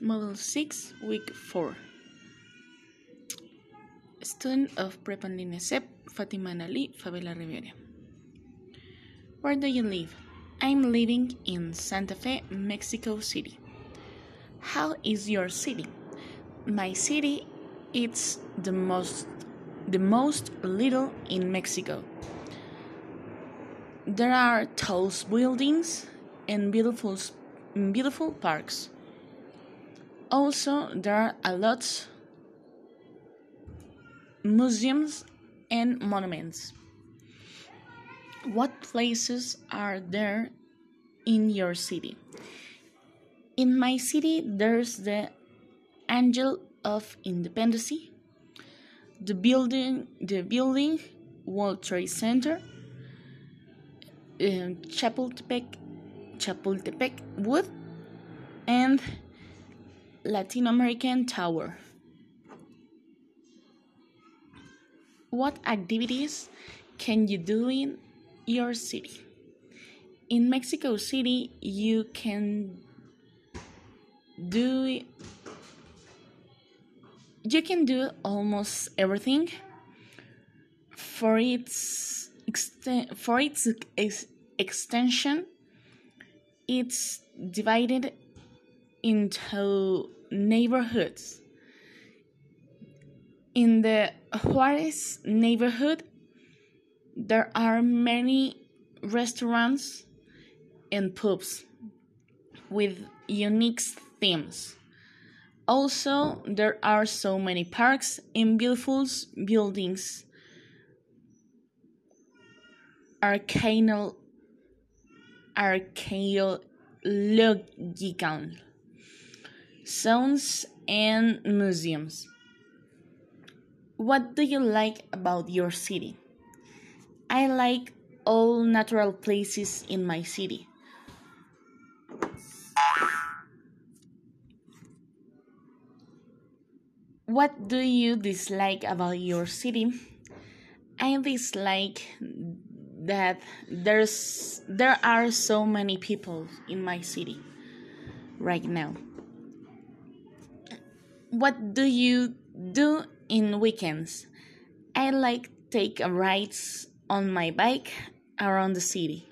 Model 6, Week 4. Student of Prepa en Línea SEP, Fatima Ali, Favela Rivera. Where do you live? I'm living in Santa Fe, Mexico City. How is your city? My city it's the most the most little in Mexico. There are tall buildings and beautiful beautiful parks. Also, there are a lot museums and monuments. What places are there in your city? In my city, there's the Angel of Independence, the building, the building World Trade Center, uh, Chapultepec, Chapultepec Wood, and Latin American Tower. What activities can you do in your city? In Mexico City, you can do you can do almost everything for its exten- for its ex- extension it's divided into neighborhoods. In the Juarez neighborhood, there are many restaurants and pubs with unique themes. Also, there are so many parks and beautiful buildings. Archaeal, archaeological zones and museums. What do you like about your city? I like all natural places in my city. What do you dislike about your city? I dislike that there's there are so many people in my city right now. What do you do in weekends? I like take rides on my bike around the city.